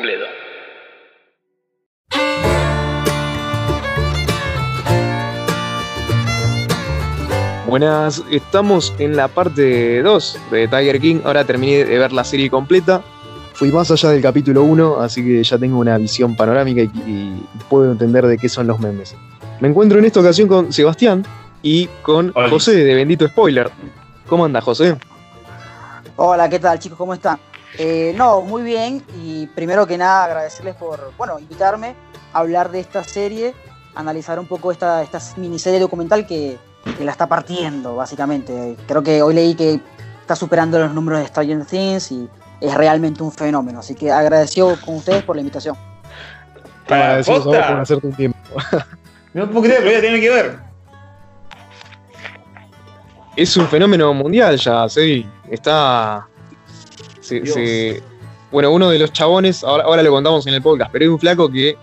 completo. Buenas, estamos en la parte 2 de Tiger King. Ahora terminé de ver la serie completa. Fui más allá del capítulo 1, así que ya tengo una visión panorámica y, y puedo entender de qué son los memes. Me encuentro en esta ocasión con Sebastián y con Hola. José de Bendito Spoiler. ¿Cómo anda, José? Hola, ¿qué tal chicos? ¿Cómo están? Eh, no, muy bien y primero que nada agradecerles por, bueno, invitarme a hablar de esta serie, analizar un poco esta, esta miniserie documental que, que la está partiendo, básicamente. Creo que hoy leí que está superando los números de Stranger Things y es realmente un fenómeno, así que agradecido con ustedes por la invitación. Para Agradecidos a vos por hacerte un tiempo. No puedo creer, pero voy a tener que ver. Es un fenómeno mundial ya, sí. Está. Se- Dios. se- bueno, uno de los chabones, ahora, ahora lo contamos en el podcast, pero hay un flaco que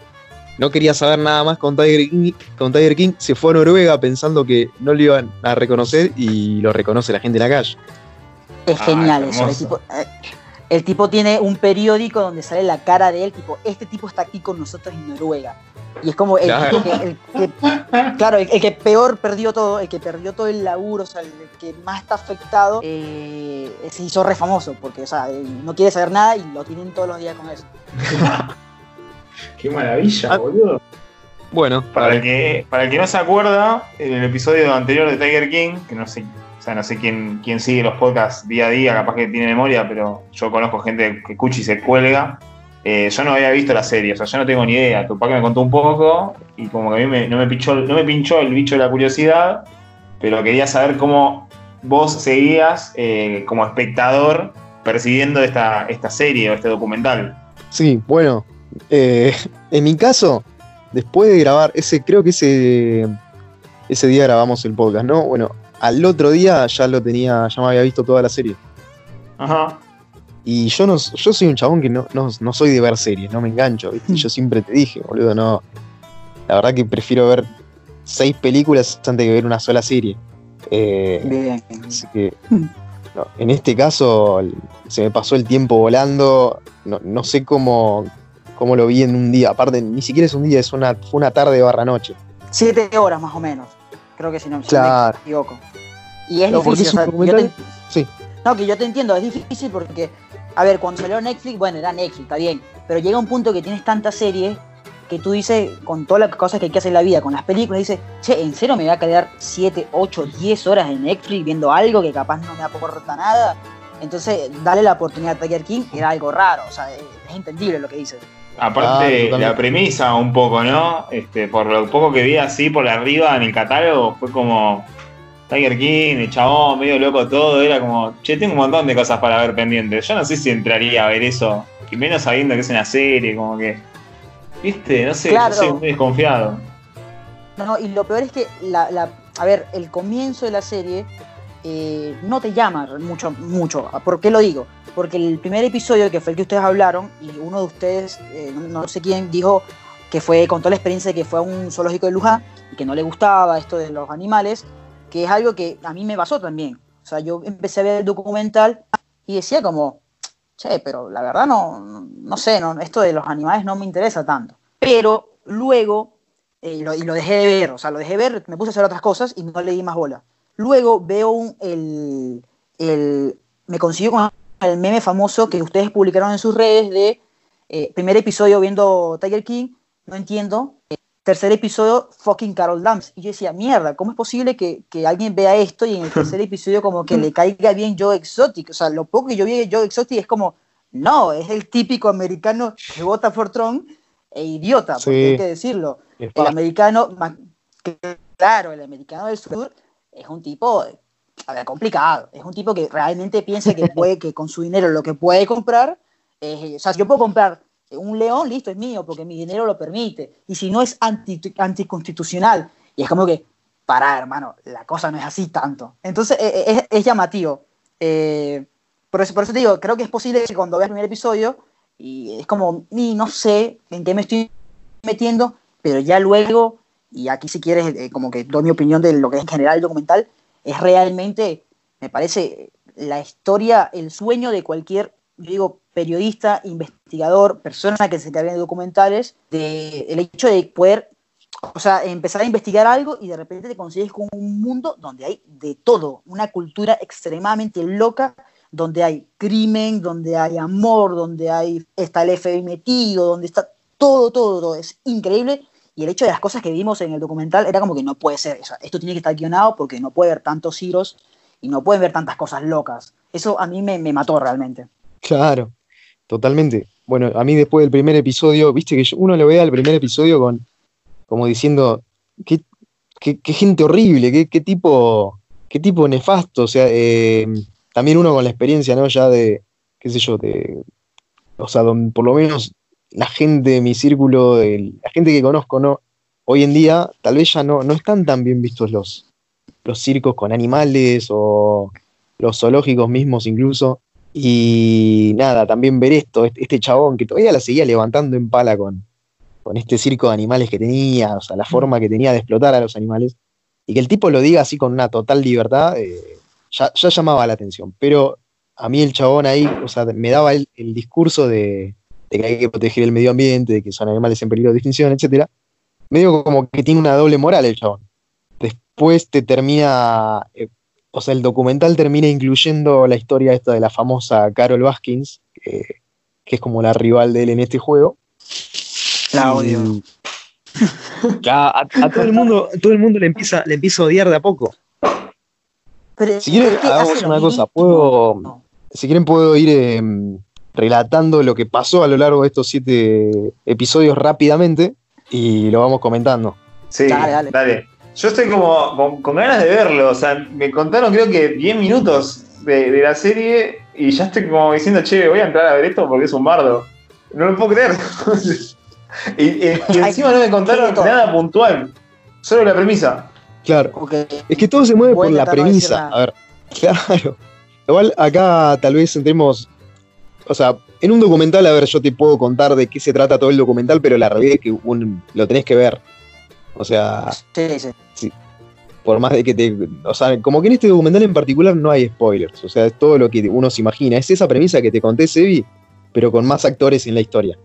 no quería saber nada más con Tiger, King, con Tiger King, se fue a Noruega pensando que no lo iban a reconocer y lo reconoce la gente en la calle. Es Ah, genial eso. El tipo, el tipo tiene un periódico donde sale la cara de él, tipo, este tipo está aquí con nosotros en Noruega. Y es como el, Claro. tipo que, el que- claro, el, el que peor perdió todo, el que perdió todo el laburo, o sea, el que más está afectado, eh, se hizo re famoso, porque, o sea, él no quiere saber nada y lo tienen todos los días con eso. Qué maravilla, boludo. Bueno, Para el, que, para el que no se acuerda, en el episodio anterior de Tiger King, que no sé, o sea, no sé quién, quién sigue los podcasts día a día, capaz que tiene memoria, pero yo conozco gente que escucha y se cuelga. Eh, yo no había visto la serie, o sea, yo no tengo ni idea. Tu que me contó un poco y como que a mí me- no, me pinchó, no me pinchó el bicho de la curiosidad, pero quería saber cómo vos seguías eh, como espectador percibiendo esta, esta serie o este documental. sí, bueno. eh, en mi caso, después de grabar, ese, creo que ese, ese día grabamos el podcast, ¿no? Bueno, al otro día ya lo tenía, ya me había visto toda la serie. Ajá. Y yo no yo soy un chabón que no, no, no soy de ver series, no me engancho, ¿viste? Yo siempre te dije, boludo, no. La verdad que prefiero ver seis películas antes que ver una sola serie. Eh, Bien. así que no, en este caso se me pasó el tiempo volando. No, no sé cómo, cómo lo vi en un día. Aparte, ni siquiera es un día, es una, fue una tarde barra noche. Siete horas más o menos. Creo que si no, si no Claro. me equivoco. Y es No, difícil. es o sea, yo te- Sí. No, que yo te entiendo, es difícil porque, a ver, cuando salió Netflix, bueno, era Netflix, está bien, pero llega un punto que tienes tantas series que tú dices, con todas las cosas que hay que hacer en la vida, con las películas, dices, che, ¿en serio me voy a quedar 7, 8, 10 horas en Netflix viendo algo que capaz no me aporta nada? Entonces, darle la oportunidad a Tiger King era algo raro, o sea, es entendible lo que dices. Aparte, Ah, la premisa un poco, ¿no? Este, por lo poco que vi así por arriba en el catálogo, fue como Tiger King, el chabón, medio loco todo, era como, che, tengo un montón de cosas para ver pendientes. Yo no sé si entraría a ver eso, y menos sabiendo que es una serie, como que, viste, no sé, Claro. yo soy muy desconfiado. No, no, y lo peor es que, la, la- a ver, el comienzo de la serie eh, no te llama mucho, mucho. ¿Por qué lo digo? Porque el primer episodio, que fue el que ustedes hablaron, y uno de ustedes, eh, no, sé quién, dijo que fue, contó la experiencia de que fue a un zoológico de Luján y que no le gustaba esto de los animales, que es algo que a mí me pasó también. O sea, yo empecé a ver el documental y decía como, che, pero la verdad no, no, sé, no, esto de los animales no me interesa tanto. Pero luego eh, lo, y lo dejé de ver, o sea, lo dejé de ver, me puse a hacer otras cosas y no le di más bola. Luego veo un, el, el, me consiguió con el meme famoso que ustedes publicaron en sus redes de eh, primer episodio viendo Tiger King, no entiendo, eh, tercer episodio fucking Carol Dance. Y yo decía, mierda, ¿cómo es posible que, que alguien vea esto y en el tercer episodio como que le caiga bien Joe Exotic? O sea, lo poco que yo vi de Joe Exotic es como, no, es el típico americano que vota por Trump e idiota, porque Sí. hay que decirlo. El americano, claro, el americano del sur es un tipo a ver, complicado. Es un tipo que realmente piensa que puede, que con su dinero lo que puede comprar, eh, o sea, yo puedo comprar un león, listo, es mío, porque mi dinero lo permite. Y si no es anti, anticonstitucional, y es como que, para, hermano, la cosa no es así tanto. Entonces, eh, es, es llamativo. Eh, por, eso, por eso te digo, creo que es posible que cuando veas el primer episodio, y es como, ni no sé en qué me estoy metiendo, pero ya luego, y aquí si quieres, eh, como que doy mi opinión de lo que es en general el documental, es realmente, me parece, la historia, el sueño de cualquier yo digo, periodista, investigador, persona que se encarga de documentales, de el hecho de poder, o sea, empezar a investigar algo y de repente te consigues con un mundo donde hay de todo, una cultura extremadamente loca, donde hay crimen, donde hay amor, donde hay, está el FBI metido, donde está todo, todo, todo, es increíble. Y el hecho de las cosas que vimos en el documental era como que no puede ser, esto tiene que estar guionado porque no puede haber tantos giros y no pueden ver tantas cosas locas. Eso a mí me, me mató realmente. Claro, totalmente. Bueno, a mí después del primer episodio, viste que uno lo vea el primer episodio con como diciendo, qué, qué, qué gente horrible, qué, qué, tipo, qué tipo nefasto. O sea, eh, también uno con la experiencia, ¿no? Ya de, qué sé yo, de, o sea, don, por lo menos la gente de mi círculo, la gente que conozco, ¿no? Hoy en día tal vez ya no, no están tan bien vistos los, los circos con animales o los zoológicos mismos incluso. Y nada, también ver esto, este, este chabón que todavía la seguía levantando en pala con, con este circo de animales que tenía, o sea, la forma que tenía de explotar a los animales, y que el tipo lo diga así con una total libertad, eh, ya, ya, llamaba la atención. Pero a mí el chabón ahí, o sea, me daba el, el discurso de, de, que hay que proteger el medio ambiente, de que son animales en peligro de extinción, etcétera, medio como que tiene una doble moral el chabón. Después te termina eh, o sea, el documental termina incluyendo la historia esta de la famosa Carol Baskins, que, que es como la rival de él en este juego. La odio. A, a, a, todo el mundo, todo el mundo le empieza, le empieza a odiar de a poco. Pero, si quieren, hagamos una cosa, puedo. No. Si quieren, puedo ir eh, relatando lo que pasó a lo largo de estos siete episodios rápidamente y lo vamos comentando. Sí, dale. dale. dale yo estoy como con, con, ganas de verlo. O sea, me contaron creo que 10 minutos de, de, la serie y ya estoy como diciendo, che, voy a entrar a ver esto porque es un bardo. No lo puedo creer. y, y, y, encima no me contaron nada puntual, solo la premisa. Claro. Okay. Es que todo se mueve por la premisa. A ver, claro. Igual acá tal vez entremos. O sea, en un documental, a ver, yo te puedo contar de qué se trata todo el documental, pero la realidad es que un, lo tenés que ver. O sea, sí, sí. sí, por más de que te. O sea, como que en este documental en particular no hay spoilers. O sea, es todo lo que uno se imagina. Es esa premisa que te conté, Sebi, pero con más actores en la historia.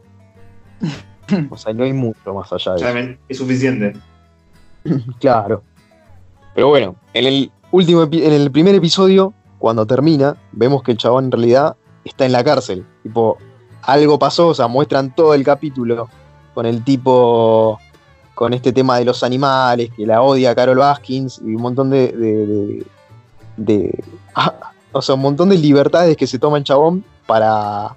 O sea, no hay mucho más allá de eso. Es suficiente. claro. Pero bueno, en el último en el primer episodio, cuando termina, vemos que el chabón en realidad está en la cárcel. Tipo, algo pasó, o sea, muestran todo el capítulo con el tipo con este tema de los animales, que la odia Carol Baskins y un montón de. de, de, de ah, o sea, un montón de libertades que se toma el chabón para,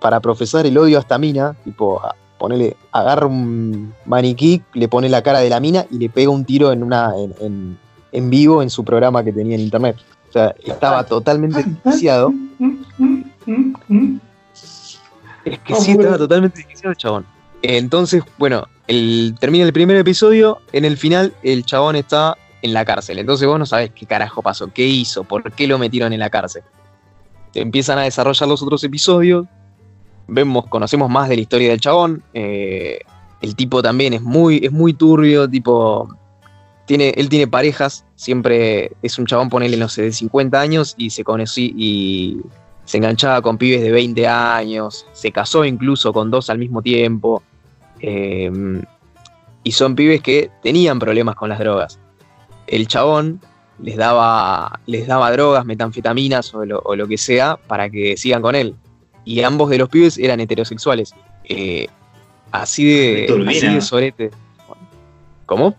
para profesar el odio a esta mina, tipo, a ponerle, agarra un maniquí, le pone la cara de la mina y le pega un tiro en una en, en, en vivo en su programa que tenía en internet. O sea, estaba totalmente desquiciado. Es que sí, estaba totalmente desquiciado el chabón. Entonces, bueno, el, termina el primer episodio, en el final el chabón está en la cárcel. Entonces vos no sabés qué carajo pasó, qué hizo, por qué lo metieron en la cárcel. Te empiezan a desarrollar los otros episodios, vemos, conocemos más de la historia del chabón. Eh, el tipo también es muy, es muy turbio, tipo. Tiene, él tiene parejas, siempre es un chabón, ponele, no sé, de 50 años y se conoció y se enganchaba con pibes de 20 años, se casó incluso con dos al mismo tiempo. Eh, y son pibes que tenían problemas con las drogas. El chabón les daba, les daba drogas, metanfetaminas o lo, o lo que sea para que sigan con él. Y ambos de los pibes eran heterosexuales. Eh, así de, así de sorete. ¿Cómo?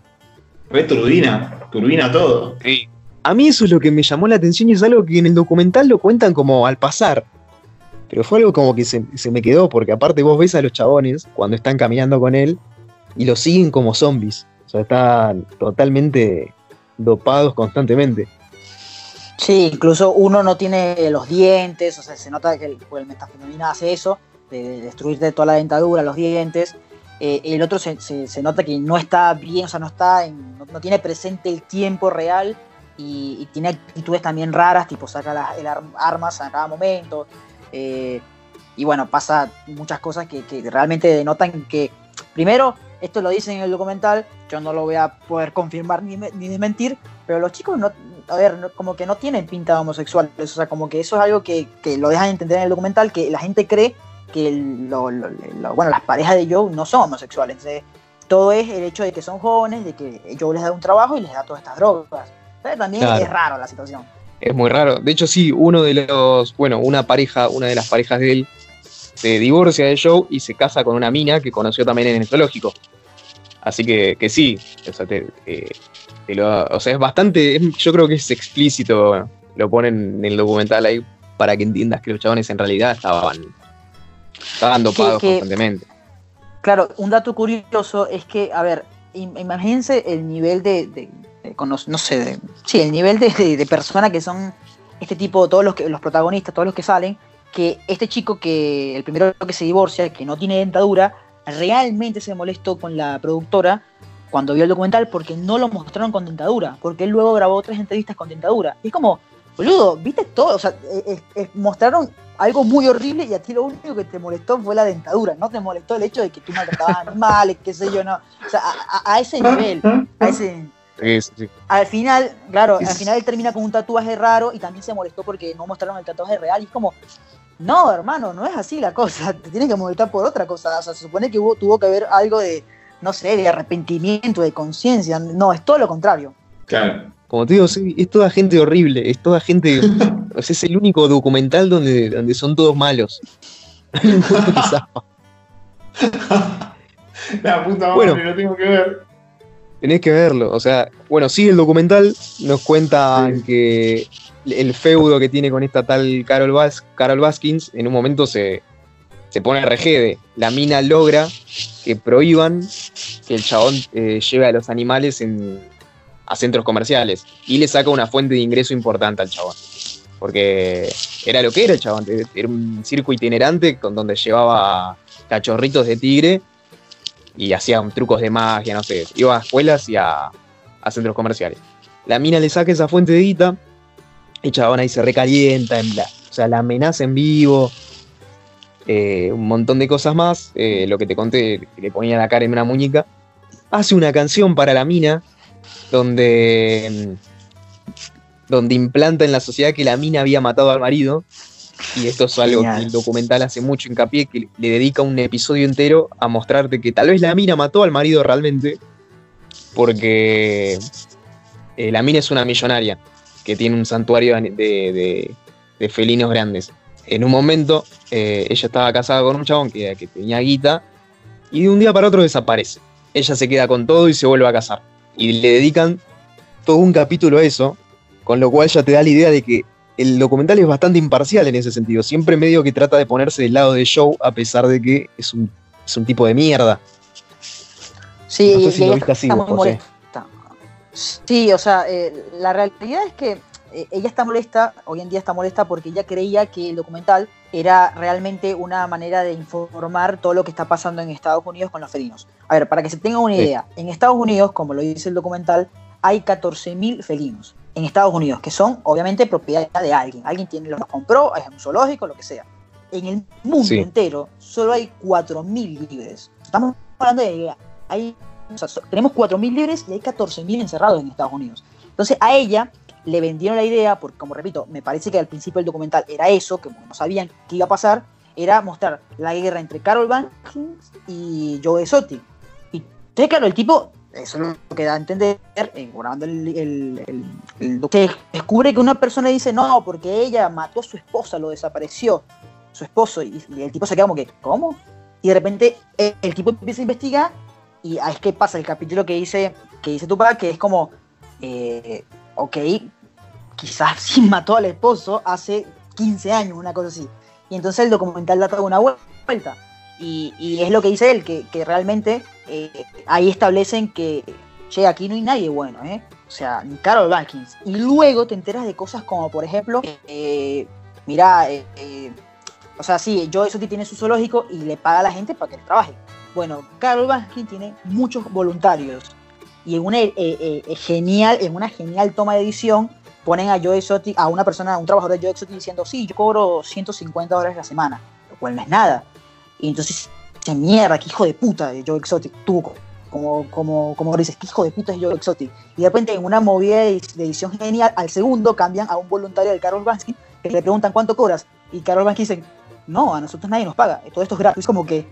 Re turbina, turbina todo. Sí. A mí eso es lo que me llamó la atención y es algo que en el documental lo cuentan como al pasar. Pero fue algo como que se, se, me quedó, porque aparte vos ves a los chabones cuando están caminando con él y los siguen como zombies. O sea, están totalmente dopados constantemente. Sí, incluso uno no tiene los dientes, o sea, se nota que el, el metafetamina hace eso, de, de, destruirte toda la dentadura, los dientes. Eh, el otro se, se, se, nota que no está bien, o sea, no está en, no, no tiene presente el tiempo real y, tiene actitudes también raras, tipo saca las, armas a cada momento. Eh, y bueno, pasa muchas cosas que, realmente denotan que, primero, esto lo dicen en el documental, yo no lo voy a poder confirmar ni, ni desmentir, pero los chicos no, a ver, como que no tienen pinta de homosexuales, o sea, como que eso es algo que, lo dejan entender en el documental, que la gente cree que bueno, las parejas de Joe no son homosexuales. Entonces, todo es el hecho de que son jóvenes, de que Joe les da un trabajo y les da todas estas drogas. Pero también Claro. es raro la situación. Es muy raro. De hecho, sí, uno de los, bueno, una pareja, una de las parejas de él se divorcia de Joe y se casa con una mina que conoció también en el zoológico. Así que, que sí, o sea, te- eh, te lo- o sea, es bastante, es- yo creo que es explícito, lo ponen en el documental ahí para que entiendas que los chabones en realidad estaban, estaban dopados que- constantemente. Claro, un dato curioso es que, a ver, im- imagínense el nivel de, de- de cono- no sé, de- sí, el nivel de, persona que son este tipo, todos los, que, los protagonistas, todos los que salen, que este chico que, el primero que se divorcia, que no tiene dentadura, realmente se molestó con la productora cuando vio el documental porque no lo mostraron con dentadura, porque él luego grabó otras entrevistas con dentadura. Es como, boludo, viste todo, o sea, eh, eh, eh, mostraron algo muy horrible y a ti lo único que te molestó fue la dentadura, no te molestó el hecho de que tú maltratabas animales, qué sé yo, no. O sea, a ese nivel, a ese, Sí, sí, sí. al final, claro, al final él termina con un tatuaje raro y también se molestó porque no mostraron el tatuaje real y es como, no, hermano, no es así la cosa, te tienes que molestar por otra cosa, o sea, se supone que hubo, tuvo que haber algo de, no sé, de arrepentimiento, de conciencia, no, es todo lo contrario. Claro. Como te digo, sí, es toda gente horrible, es toda gente. es el único documental donde, donde son todos malos. La puta madre, Bueno. lo tengo que ver. Tenés que verlo. O sea, bueno, sí, el documental nos cuenta Sí. que el feudo que tiene con esta tal Carol, Bas- Carol Baskins en un momento se, se pone regede. La mina logra que prohíban que el chabón eh, lleve a los animales en- a centros comerciales y le saca una fuente de ingreso importante al chabón. Porque era lo que era el chabón, era un circo itinerante con donde llevaba cachorritos de tigre y hacían trucos de magia, no sé, iba a escuelas y a, centros comerciales. La mina le saca esa fuente de guita, el chabón ahí se recalienta, en la, o sea, la amenaza en vivo, eh, un montón de cosas más, eh, lo que te conté, le ponía la cara en una muñeca, hace una canción para la mina donde, mm, donde implanta en la sociedad que la mina había matado al marido. Y esto es algo Genial. que el documental hace mucho hincapié, que le dedica un episodio entero a mostrarte que tal vez la mina mató al marido realmente, porque eh, la mina es una millonaria que tiene un santuario de, de- de felinos grandes. En un momento, eh, ella estaba casada con un chabón que, que tenía guita, y de un día para otro desaparece. Ella se queda con todo y se vuelve a casar. Y le dedican todo un capítulo a eso, con lo cual ya te da la idea de que el documental es bastante imparcial en ese sentido. Siempre medio que trata de ponerse del lado de Joe, a pesar de que es un, es un tipo de mierda. Sí, No sé si lo viste así vos, José. molesta. Sí, o sea, eh, la realidad es que eh, ella está molesta, hoy en día está molesta porque ella creía que el documental era realmente una manera de informar todo lo que está pasando en Estados Unidos con los felinos. A ver, para que se tenga una Sí. idea, en Estados Unidos, como lo dice el documental, hay 14.000 felinos en Estados Unidos, que son obviamente propiedad de alguien. Alguien tiene, los compró, es un zoológico, lo que sea. En el mundo Sí. entero solo hay 4.000 libres. Estamos hablando de hay, o sea, tenemos 4.000 libres y hay 14.000 encerrados en Estados Unidos. Entonces a ella le vendieron la idea, porque como repito, me parece que al principio del documental era eso, que no sabían qué iba a pasar, era mostrar la guerra entre Carol Baskins y Joe Exotic. Y entonces, claro, el tipo, eso es lo que da a entender, eh, grabando el, el, el- el se descubre que una persona dice, no, porque ella mató a su esposa, lo desapareció, su esposo, y, el tipo se queda como que, ¿cómo? Y de repente el tipo empieza a investigar y ahí es que pasa el capítulo que dice, que dice Tupac, que es como, eh, ok, quizás sí mató al esposo hace 15 años, una cosa así. Y entonces el documental da toda una vuelta. Y, y es lo que dice él, que, que realmente eh, ahí establecen que, che, aquí no hay nadie bueno, ¿eh? O sea, ni Carol Baskins. Y luego te enteras de cosas como, por ejemplo, eh, mira, eh, eh, o sea, sí, Joe Exotic tiene su zoológico y le paga a la gente para que trabaje. Bueno, Carol Baskin tiene muchos voluntarios y en una eh, genial, en una genial toma de edición ponen a Joe Exotic, a una persona, a un trabajador de Joe Exotic diciendo, sí, yo cobro 150 dólares la semana, lo cual no es nada. Y entonces, dice, mierda, qué hijo de puta de Joe Exotic tuvo como, como, como dices, ¿qué hijo de puta es Joe Exotic? Y de repente en una movida de edición genial, al segundo cambian a un voluntario de Carol Bansky que le preguntan cuánto cobras. Y Carol Bansky dice, no, a nosotros nadie nos paga, todo esto es gratis. Es como que,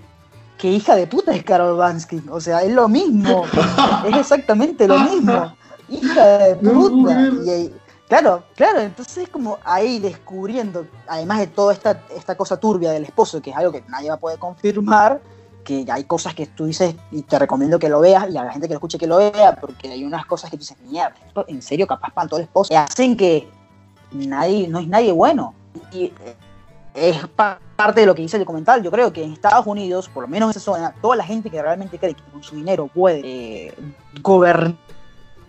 ¿qué hija de puta es Carol Bansky? O sea, es lo mismo, es exactamente lo mismo. Hija de puta. Y, claro, claro, entonces es como ahí descubriendo, además de toda esta, esta cosa turbia del esposo, que es algo que nadie va a poder confirmar, que hay cosas que tú dices y te recomiendo que lo veas y a la gente que lo escuche que lo vea, porque hay unas cosas que tú dices, mierda, en serio capaz para todo el esposo, y hacen que nadie, no es nadie bueno. Y es parte de lo que dice el documental. Yo creo que en Estados Unidos, por lo menos en esa zona, toda la gente que realmente cree que con su dinero puede eh, gobernar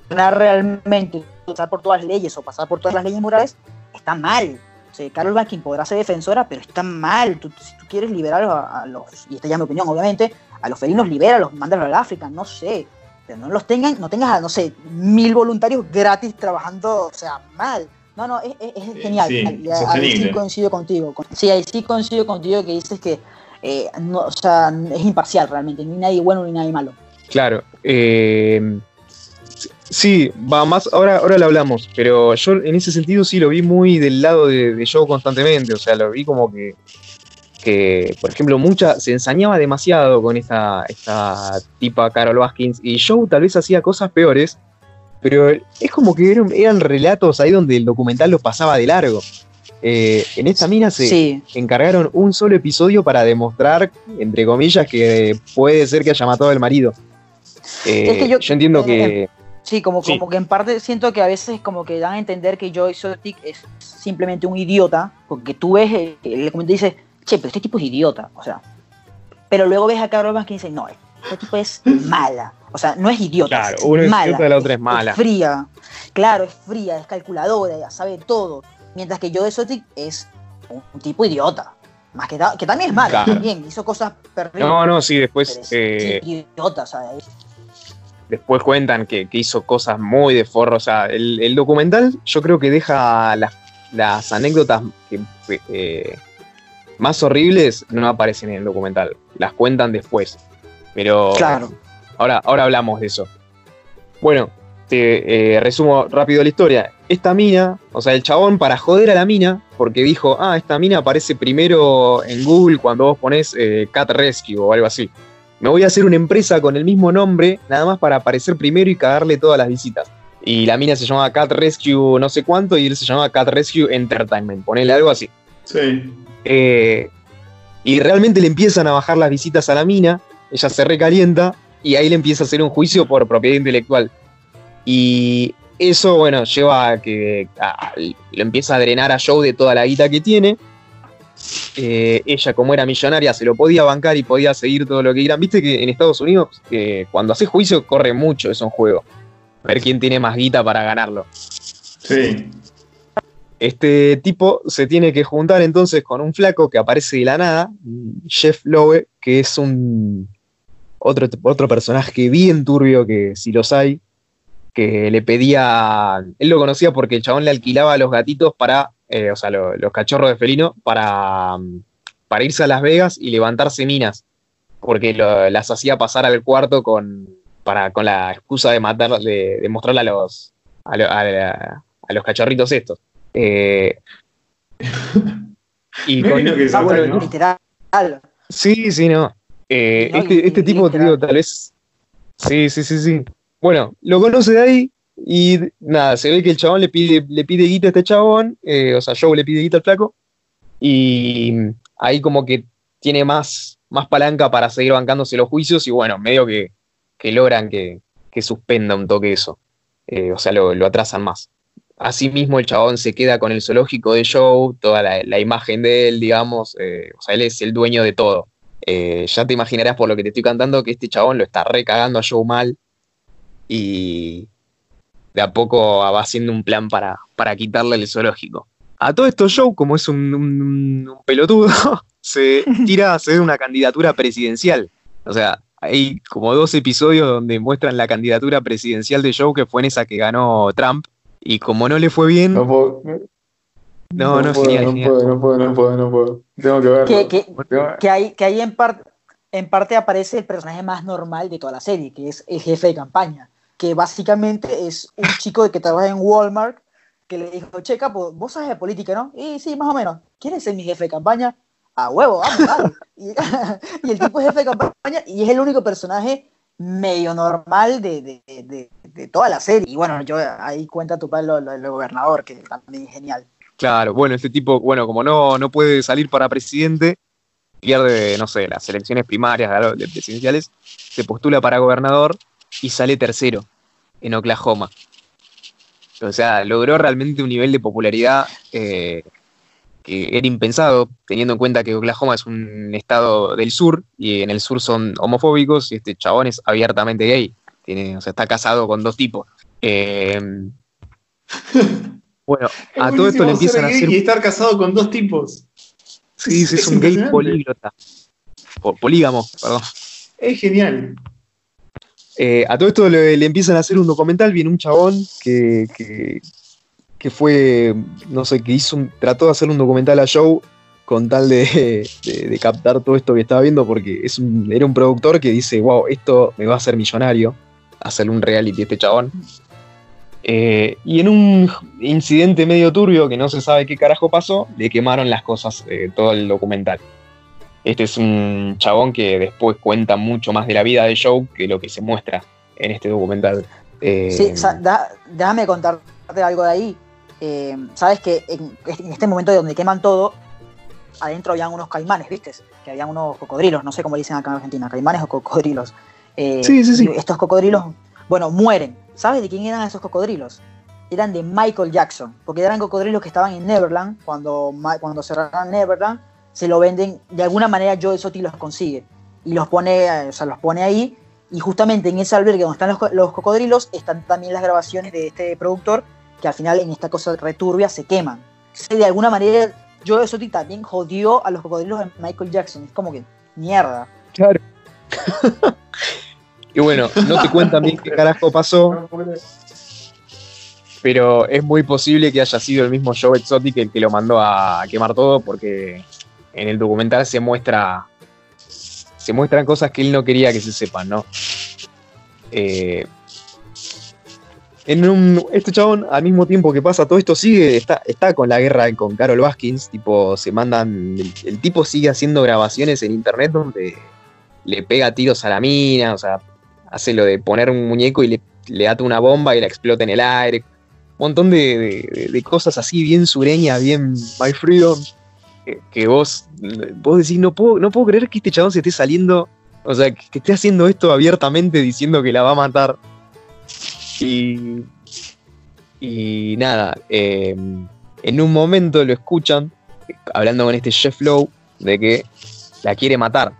realmente, pasar por todas las leyes o pasar por todas las leyes morales, está mal. O sea, Carol Banking podrá ser defensora, pero está mal. si tú quieres liberar a, los, y esta ya es mi opinión, obviamente, a los felinos, libéralos, mándalos al África, no sé. Pero no los tengan, no tengas, no sé, mil voluntarios gratis trabajando, o sea, mal. No, no, es, genial. Sí, ahí sí coincido contigo. Sí, ahí sí coincido contigo que dices que eh, no, o sea, es imparcial realmente, ni nadie bueno ni nadie malo. Claro. Eh, sí, va más, ahora, ahora lo hablamos, pero yo en ese sentido sí lo vi muy del lado de, de Joe constantemente, o sea, lo vi como que, que por ejemplo, mucha, se ensañaba demasiado con esta, esta tipa Carol Baskins y Joe tal vez hacía cosas peores, pero es como que eran, relatos ahí donde el documental los pasaba de largo. Eh, en esta mina se encargaron un solo episodio para demostrar, entre comillas, que puede ser que haya matado al marido. Eh, yo, entiendo que. Sí como, como que en parte siento que a veces como que dan a entender que Joe Exotic es simplemente un idiota, porque tú ves, el, el dice, che, pero este tipo es idiota, o sea. Pero luego ves a Carol Vance que dice, no, este tipo es mala. O sea, no es idiota. Claro, uno es mala, idiota la otra es mala. Es fría. Claro, es fría, es calculadora, ya sabe todo. Mientras que Joe Exotic es un, tipo idiota. Más que, que también es mala, también hizo cosas perdidas. No, no, sí, después. Eh, idiota, ¿sabes? Después cuentan que, hizo cosas muy de forro. O sea, el, documental yo creo que deja las, anécdotas eh, más horribles no aparecen en el documental. Las cuentan después. Pero claro. ahora, ahora hablamos de eso. Bueno, te eh, resumo rápido la historia. Esta mina, o sea, el chabón para joder a la mina, porque dijo, ah, esta mina aparece primero en Google cuando vos pones eh, Cat Rescue o algo así. Me voy a hacer una empresa con el mismo nombre, nada más para aparecer primero y cagarle todas las visitas. Y la mina se llama Cat Rescue no sé cuánto y él se llama Cat Rescue Entertainment. Ponele algo así. Sí. Eh, y realmente le empiezan a bajar las visitas a la mina ella se recalienta y ahí le empieza a hacer un juicio por propiedad intelectual. Y eso, bueno, lleva a que lo empieza a drenar a Joe de toda la guita que tiene. Eh, ella, como era millonaria, se lo podía bancar y podía seguir todo lo que quieran. Viste que en Estados Unidos, cuando hace juicio, corre mucho eso en juego. A ver quién tiene más guita para ganarlo. Sí. Este tipo se tiene que juntar entonces con un flaco que aparece de la nada, Jeff Lowe, que es un, otro, otro personaje bien turbio que si los hay, que le pedía, él lo conocía porque el chabón le alquilaba a los gatitos para, eh, o sea, los cachorros de felino, para, para irse a Las Vegas y levantarse minas, porque las hacía pasar al cuarto con, para, con la excusa de matar, de, de mostrarle a los, a, los cachorritos estos. Eh, y con, literal. Sí, sí, no. Eh, este, este tipo, te digo, tal vez. Sí, sí, sí, sí. Bueno, lo conoce de ahí y nada, se ve que el chabón le pide, le pide guita a este chabón, eh, o sea, Joe le pide guita al flaco, y ahí como que tiene más, más palanca para seguir bancándose los juicios y bueno, medio que, logran que, suspenda un toque eso, eh, o sea, lo, atrasan más. Asimismo, el chabón se queda con el zoológico de Joe, toda la, imagen de él, digamos, o sea, él es el dueño de todo. Eh, ya te imaginarás por lo que te estoy cantando que este chabón lo está recagando a Joe mal y de a poco va haciendo un plan para, para quitarle el zoológico. A todo esto Joe, como es un, pelotudo, se tira a hacer una candidatura presidencial. O sea, hay como dos episodios donde muestran la candidatura presidencial de Joe, que fue en esa que ganó Trump. Y como no le fue bien, no, no, no puedo, no puedo, no puedo, no puedo, no puedo. Tengo que verlo. Que, que, hay, que hay en parte. en parte aparece el personaje más normal de toda la serie, que es el jefe de campaña, que básicamente es un chico que trabaja en Walmart, que le dijo, checa, pues, vos sabes de política, ¿no? Y sí, más o menos. ¿Quieres ser mi jefe de campaña? A huevo, vamos, Y, el tipo es jefe de campaña y es el único personaje medio normal de, toda la serie. Y bueno, yo ahí cuenta tu padre lo, gobernador, que también es genial. Claro, bueno, este tipo, bueno, como no, no puede salir para presidente, pierde, no sé, las elecciones primarias de presidenciales, se postula para gobernador y sale tercero en Oklahoma. O sea, logró realmente un nivel de popularidad eh, que era impensado, teniendo en cuenta que Oklahoma es un estado del sur y en el sur son homofóbicos y este chabón es abiertamente gay. Tiene, o sea, está casado con dos tipos. Eh, bueno, a todo esto le empiezan a hacer. Y estar casado con dos tipos. Sí, es, un gay políglota. Polígamo, perdón. Es genial. Eh, a todo esto le, empiezan a hacer un documental, viene un chabón que, que, fue, no sé, que hizo un, trató de hacer un documental a Joe con tal de, captar todo esto que estaba viendo, porque es un, era un productor que dice, wow, esto me va a hacer millonario, hacerle un reality este chabón. Eh, y en un incidente medio turbio que no se sabe qué carajo pasó, le quemaron las cosas, eh, todo el documental. Este es un chabón que después cuenta mucho más de la vida de Joe que lo que se muestra en este documental. Eh, sí, déjame contarte algo de ahí. Sabes que en, este momento donde queman todo, adentro habían unos caimanes, ¿viste? Que habían unos cocodrilos, no sé cómo dicen acá en Argentina, caimanes o cocodrilos. sí, sí, sí. Estos cocodrilos, bueno, mueren ¿Sabes de quién eran esos cocodrilos? Eran de Michael Jackson, porque eran cocodrilos que estaban en Neverland, cuando, cuando cerraron Neverland, se lo venden, de alguna manera Joe Sotti los consigue y los pone, o sea, los pone ahí, y justamente en ese albergue donde están los, cocodrilos están también las grabaciones de este productor, que al final en esta cosa returbia se queman. De alguna manera Joe Sotti también jodió a los cocodrilos de Michael Jackson, es como que mierda. Claro. Y bueno, no te cuentan bien qué carajo pasó. Pero es muy posible que haya sido el mismo Joe Exotic el que lo mandó a quemar todo, porque en el documental se muestra. Se muestran cosas que él no quería que se sepan, ¿no? Eh, en un, este chabón, al mismo tiempo que pasa todo esto, sigue, está, está con la guerra con Carol Baskins, tipo, se mandan, el, tipo sigue haciendo grabaciones en internet donde le pega tiros a la mina, o sea, hace lo de poner un muñeco y le, le ata una bomba y la explota en el aire. Un montón de, cosas así, bien sureñas, bien My Freedom. Que, vos, vos decís, no puedo, no puedo creer que este chabón se esté saliendo, o sea, que, esté haciendo esto abiertamente diciendo que la va a matar. Y, y nada, em, en un momento lo escuchan hablando con este Jeff Lowe de que la quiere matar.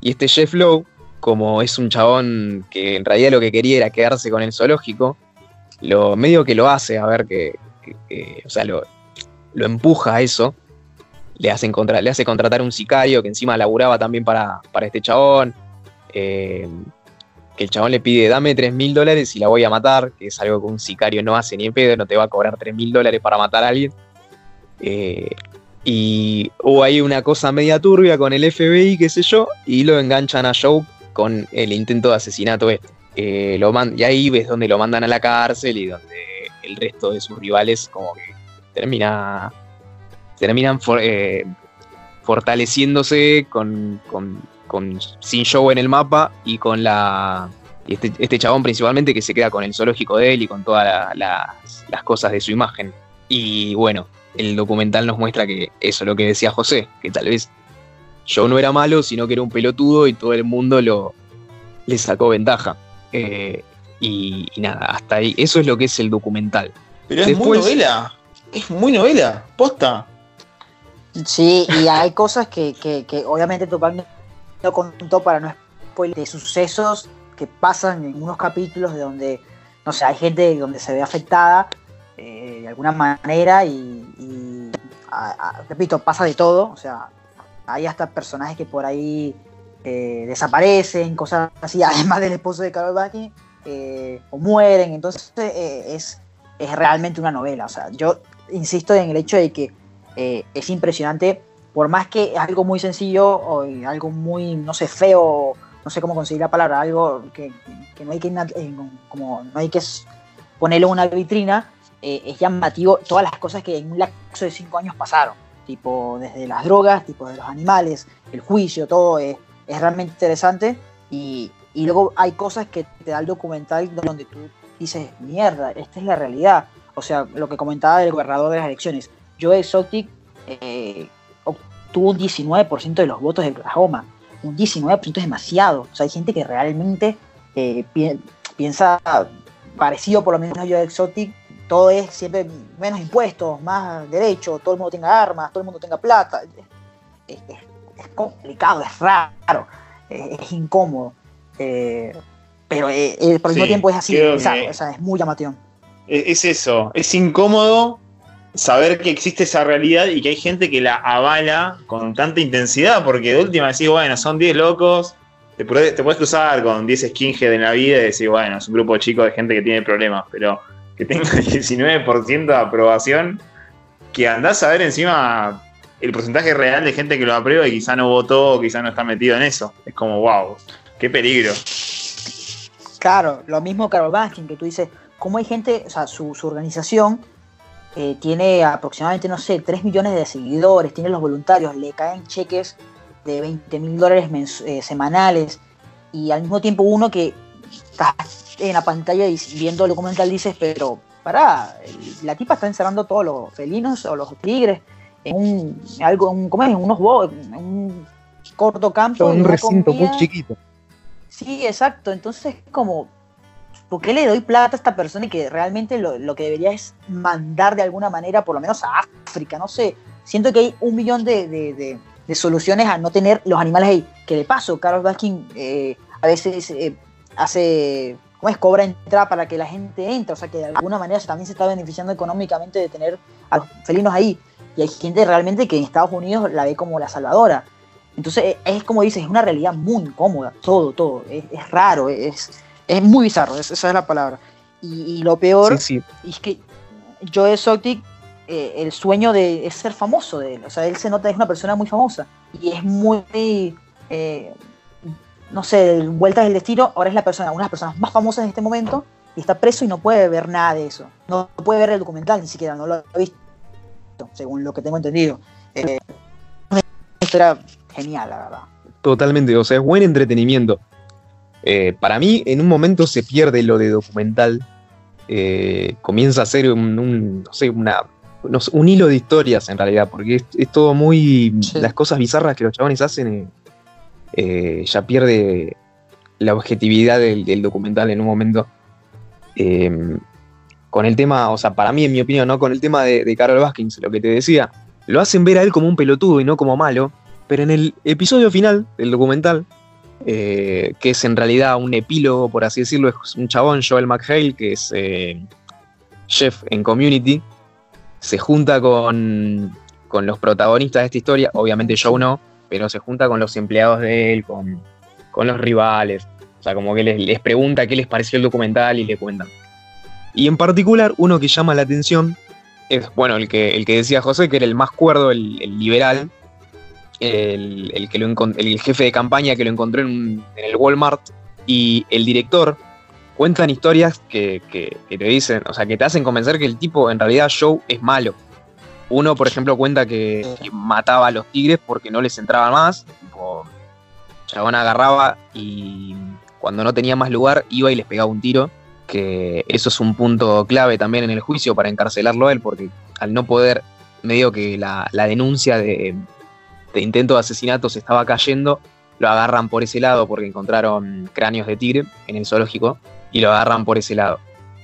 Y este Jeff Lowe como es un chabón que en realidad lo que quería era quedarse con el zoológico, lo medio que lo hace, a ver que, o sea, lo, empuja a eso, le, hacen contra, le hace contratar un sicario que encima laburaba también para, este chabón, eh, que el chabón le pide, dame 3 mil dólares y la voy a matar, que es algo que un sicario no hace ni en pedo, no te va a cobrar 3 mil dólares para matar a alguien. Eh, y hubo ahí una cosa media turbia con el FBI, qué sé yo, y lo enganchan a Joe con el intento de asesinato este. Eh, lo y ahí ves donde lo mandan a la cárcel y donde el resto de sus rivales como que termina, terminan eh, fortaleciéndose con, con, Sin Show en el mapa y con la... Este, este, chabón principalmente que se queda con el zoológico de él y con todas las cosas de su imagen. Y bueno, el documental nos muestra que eso es lo que decía José, que tal vez yo no era malo, sino que era un pelotudo y todo el mundo lo le sacó ventaja. Eh, y, nada, hasta ahí. Eso es lo que es el documental. Pero es muy novela. Es muy novela, posta. Sí, y hay cosas que, que, obviamente Tupac no contó para no spoiler de sucesos que pasan en unos capítulos de donde, no sé, hay gente donde se ve afectada eh, de alguna manera y, repito, pasa de todo, o sea, hay hasta personajes que por ahí eh, desaparecen, cosas así, además del esposo de Carol Baki, eh, o mueren. Entonces eh, es, es realmente una novela. O sea, yo insisto en el hecho de que es impresionante por más que es algo muy sencillo o algo muy, no sé, feo, no sé cómo conseguir la palabra, algo que, no hay que, eh, como, no hay que ponerlo en una vitrina, eh, es llamativo todas las cosas que en un lapso de cinco años pasaron, tipo desde las drogas, tipo de los animales, el juicio, todo es, es realmente interesante y, y luego hay cosas que te da el documental donde tú dices, mierda, esta es la realidad. O sea, lo que comentaba el gobernador de las elecciones. Joe Exotic eh, obtuvo un 19% de los votos de Oklahoma. Un 19% es demasiado. O sea, hay gente que realmente eh, piensa parecido por lo menos a Joe Exotic. Todo es siempre menos impuestos, más derechos, todo el mundo tenga armas, todo el mundo tenga plata. Es, complicado, es raro, es incómodo. Eh, pero por el mismo tiempo es así, es muy llamativo. Es eso, es incómodo saber que existe esa realidad y que hay gente que la avala con tanta intensidad, porque de última decís, bueno, son 10 locos, te, puedes, cruzar con 10 skinhead en la vida y decir, bueno, es un grupo chico de gente que tiene problemas, pero que tenga 19% de aprobación, que andás a ver encima el porcentaje real de gente que lo aprueba y quizá no votó o quizá no está metido en eso. Es como, wow. Qué peligro. Claro, lo mismo Carol Baskin, que tú dices, ¿cómo hay gente, o sea, su, organización eh, tiene aproximadamente, no sé, 3 millones de seguidores, tiene los voluntarios, le caen cheques de 20 mil dólares eh, semanales y al mismo tiempo uno que está en la pantalla viendo el documental dices, pero pará, la tipa está encerrando todos los felinos o los tigres en un, algo, ¿cómo es? En unos en un corto campo. En un recinto muy chiquito. Sí, exacto. Entonces, como, ¿por qué le doy plata a esta persona y que realmente lo, que debería es mandar de alguna manera, por lo menos a África? No sé. Siento que hay un millón de, soluciones a no tener los animales ahí. Que de paso, Carlos Baskin eh, a veces eh, hace, ¿cómo es? Cobra entrada para que la gente entre. O sea, que de alguna manera también se está beneficiando económicamente de tener a los felinos ahí. Y hay gente realmente que en Estados Unidos la ve como la salvadora. Entonces e, es como dices, es una realidad muy incómoda, todo, todo, es, raro, es, es muy bizarro, esa es la palabra. Y, lo peor es que Joe Exotic, eh, el sueño de es ser famoso de él, o sea, él se nota es una persona muy famosa y es muy, eh, no sé, vueltas del destino, ahora es la persona, una de las personas más famosas en este momento y está preso y no puede ver nada de eso, no puede ver el documental ni siquiera, no lo ha visto, según lo que tengo entendido. Eh, una historia genial, la verdad. Totalmente, o sea, es buen entretenimiento. Eh, para mí, en un momento se pierde lo de documental. Eh, comienza a ser un, no sé, una, un hilo de historias en realidad, porque es, todo muy. Las cosas bizarras que los chabones hacen eh, ya pierde la objetividad del, documental en un momento. con el tema, o sea, para mí, en mi opinión, ¿no? Con el tema de, de Carol Baskins, lo que te decía, lo hacen ver a él como un pelotudo y no como malo. Pero en el episodio final del documental, eh, que es en realidad un epílogo, por así decirlo, es un chabón, Joel McHale, que es eh, chef en Community, se junta con, los protagonistas de esta historia, obviamente Joe no, pero se junta con los empleados de él, con, los rivales, o sea, como que les, pregunta qué les pareció el documental y le cuentan. Y en particular, uno que llama la atención es, bueno, el que, el que decía José, que era el más cuerdo, el liberal, el, el jefe de campaña que lo encontró en, el Walmart y el director cuentan historias que, te dicen, o sea, que te hacen convencer que el tipo en realidad Joe es malo. Uno, por ejemplo, cuenta que, mataba a los tigres porque no les entraba más. Tipo, chabón agarraba y cuando no tenía más lugar iba y les pegaba un tiro. Que eso es un punto clave también en el juicio para encarcelarlo a él, porque al no poder, medio que la denuncia de, de intento de asesinato se estaba cayendo, lo agarran por ese lado porque encontraron cráneos de tigre en el zoológico y lo agarran por ese lado.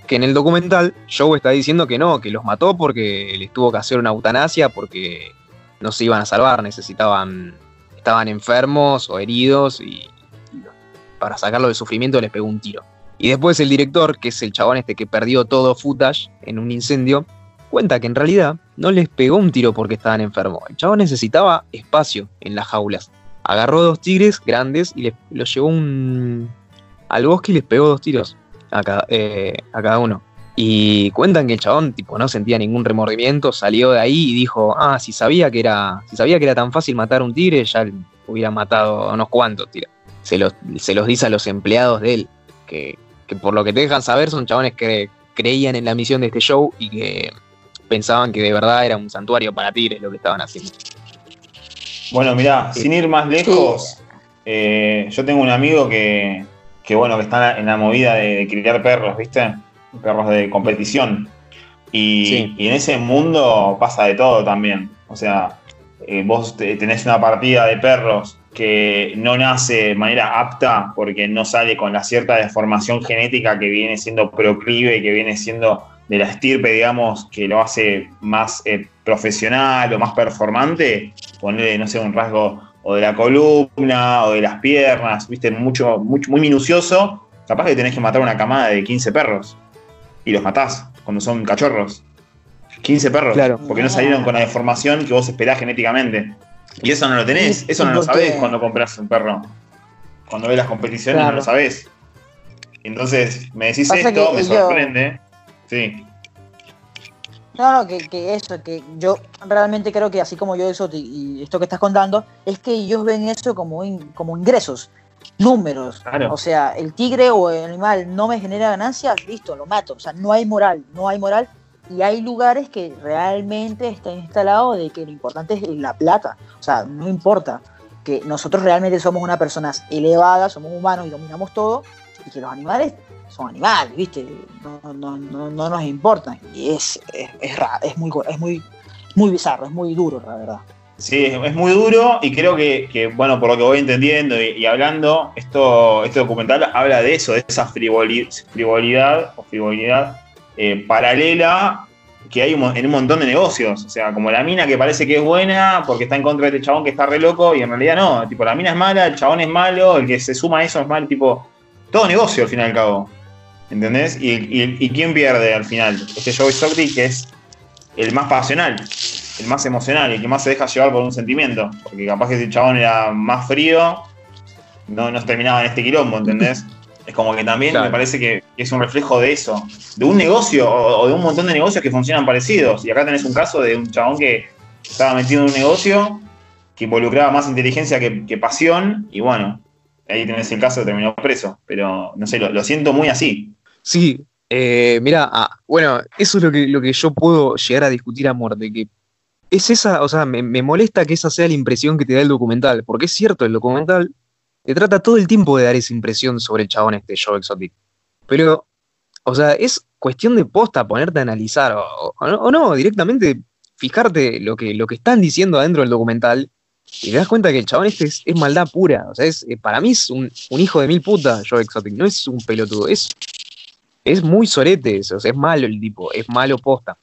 Que en el documental Joe está diciendo que no, que los mató porque les tuvo que hacer una eutanasia porque no se iban a salvar, necesitaban, estaban enfermos o heridos y, para sacarlo del sufrimiento les pegó un tiro. Y después el director, que es el chabón este que perdió todo footage en un incendio, cuenta que en realidad no les pegó un tiro porque estaban enfermos. El chavo necesitaba espacio en las jaulas. Agarró dos tigres grandes y los llevó un, al bosque y les pegó dos tiros a cada, eh, a cada uno. Y cuentan que el chabón, tipo, no sentía ningún remordimiento, salió de ahí y dijo, ah, si sabía que era, si sabía que era tan fácil matar un tigre, ya hubiera matado a unos cuantos tigres. Se los, se los dice a los empleados de él, que, que por lo que te dejan saber son chabones que creían en la misión de este show y que pensaban que de verdad era un santuario para tigres lo que estaban haciendo. Bueno, mirá, sin ir más lejos, eh, yo tengo un amigo que, que, bueno, que está en la movida de, criar perros, ¿viste? Perros de competición. Y, y, en ese mundo pasa de todo también. O sea, eh, vos tenés una partida de perros que no nace de manera apta porque no sale con la cierta deformación genética que viene siendo proclive, que viene siendo de la estirpe, digamos, que lo hace más eh, profesional o más performante, ponerle, no sé, un rasgo o de la columna o de las piernas, viste, mucho, mucho, muy minucioso, capaz que tenés que matar una camada de 15 perros y los matás cuando son cachorros. 15 perros, claro. porque no salieron con la deformación que vos esperás genéticamente. Y eso no lo tenés, eso no lo sabés cuando compras un perro. Cuando ves las competiciones no lo sabés. Entonces, me decís esto, me sorprende. Sí. No, no, que, eso, que yo realmente creo que así como yo eso y esto que estás contando, es que ellos ven eso como, como ingresos, números. O sea, el tigre o el animal no me genera ganancias, listo, lo mato. O sea, no hay moral, no hay moral. Y hay lugares que realmente están instalados de que lo importante es la plata. O sea, no importa que nosotros realmente somos unas personas elevadas, somos humanos y dominamos todo, y que los animales son animales, ¿viste? No, no, no, no nos importan. Y es, es, raro, es, muy, es muy, muy bizarro, es muy duro, la verdad. Sí, es muy duro y creo que, bueno, por lo que voy entendiendo y, hablando, esto, este documental habla de eso, de esa frivolidad o frivolidad eh, paralela que hay en un montón de negocios. O sea, como la mina que parece que es buena porque está en contra de este chabón que está re loco y en realidad no. Tipo, la mina es mala, el chabón es malo, el que se suma a eso es mal. Tipo, todo negocio al fin y al cabo. ¿Entendés? Y, quién pierde al final? Este Joey Stockton que es el más pasional, el más emocional, el que más se deja llevar por un sentimiento. Porque capaz que ese chabón era más frío, no nos terminaba en este quilombo, ¿entendés? Es como que también me parece que es un reflejo de eso, de un negocio o, de un montón de negocios que funcionan parecidos. Y acá tenés un caso de un chabón que estaba metido en un negocio que involucraba más inteligencia que pasión, y bueno, ahí tenés el caso, terminó preso. Pero no sé, lo, siento muy así. Sí, eh, mira, ah, bueno, eso es lo que, lo que yo puedo llegar a discutir a muerte, que es esa, o sea, me, molesta que esa sea la impresión que te da el documental, porque es cierto, el documental te trata todo el tiempo de dar esa impresión sobre el chabón este Joe Exotic. Pero, o sea, es cuestión de posta ponerte a analizar, o, no, directamente fijarte lo que, lo que están diciendo adentro del documental y te das cuenta que el chabón este es, maldad pura. O sea, es, eh, para mí es un, hijo de mil putas, Joe Exotic. No es un pelotudo. Es, es muy sorete. O sea, es malo el tipo. Es malo posta.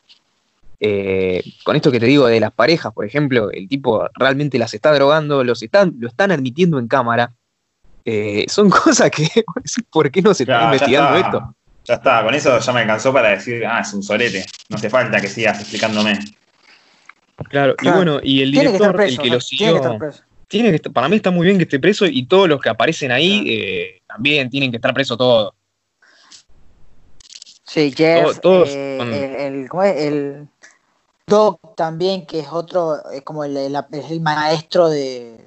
Eh, con esto que te digo de las parejas, por ejemplo, el tipo realmente las está drogando, los están, lo están admitiendo en cámara. Eh, son cosas que. ¿Por qué no se está investigando esto? Ya está, con eso ya me alcanzó para decir, ah, es un sorete. No hace falta que sigas explicándome. Claro, y bueno, y el director, el que lo siguió. Tiene que para mí está muy bien que esté preso y todos los que aparecen ahí eh, también tienen que estar presos todos. Sí, Jeff, eh, el, ¿cómo es? el Doc también, que es otro, es como el, el, maestro de,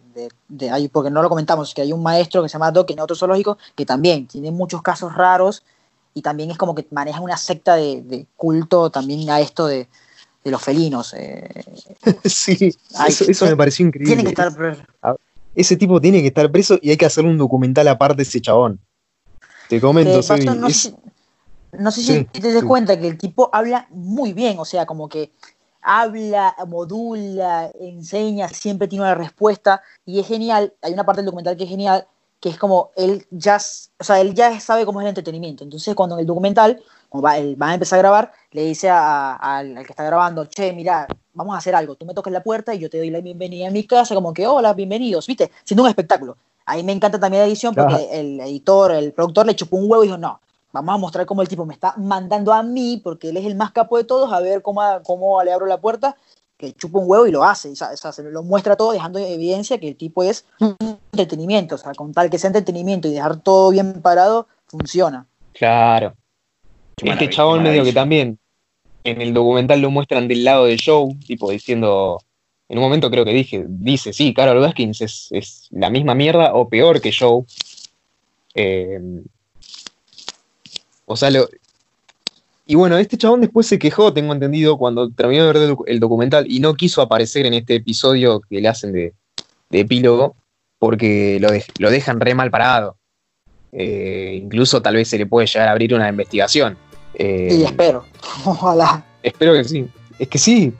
de, ahí, porque no lo comentamos, que hay un maestro que se llama Doc en otro zoológico, que también tiene muchos casos raros y también es como que maneja una secta de culto también a esto de, de los felinos. Eh. sí, eso, me pareció increíble. Tiene que estar preso. Ese tipo tiene que estar preso y hay que hacer un documental aparte de ese chabón. Te comento, no, sé, si te das cuenta que el tipo habla muy bien, o sea, como que habla, modula, enseña, siempre tiene una respuesta y es genial. Hay una parte del documental que es genial, que es como él ya, o sea, él ya sabe cómo es el entretenimiento. Entonces, cuando en el documental va, a empezar a grabar, le dice al, que está grabando, che, mira, vamos a hacer algo, tú me tocas la puerta y yo te doy la bienvenida a mi casa, como que, hola, bienvenidos, viste, siendo un espectáculo. Ahí me encanta también la edición porque el editor, el productor le chupó un huevo y dijo, no, vamos a mostrar cómo el tipo me está mandando a mí, porque él es el más capo de todos, a ver cómo, cómo le abro la puerta, que chupa un huevo y lo hace, o sea, se lo muestra todo dejando evidencia que el tipo es entretenimiento, o sea, con tal que sea entretenimiento y dejar todo bien parado, funciona. Claro, Este chabón medio que también en el documental lo muestran del lado de Joe, tipo diciendo, en un momento creo que dije, dice, sí, Carol Baskins es, la misma mierda o peor que Joe. Eh, o sea, lo, y bueno, este chabón después se quejó, tengo entendido, cuando terminó de ver el documental y no quiso aparecer en este episodio que le hacen de, epílogo, porque lo, dejan re mal parado. Eh, incluso tal vez se le puede llegar a abrir una investigación. Eh, y espero, ojalá. Espero que sí. Es que sí.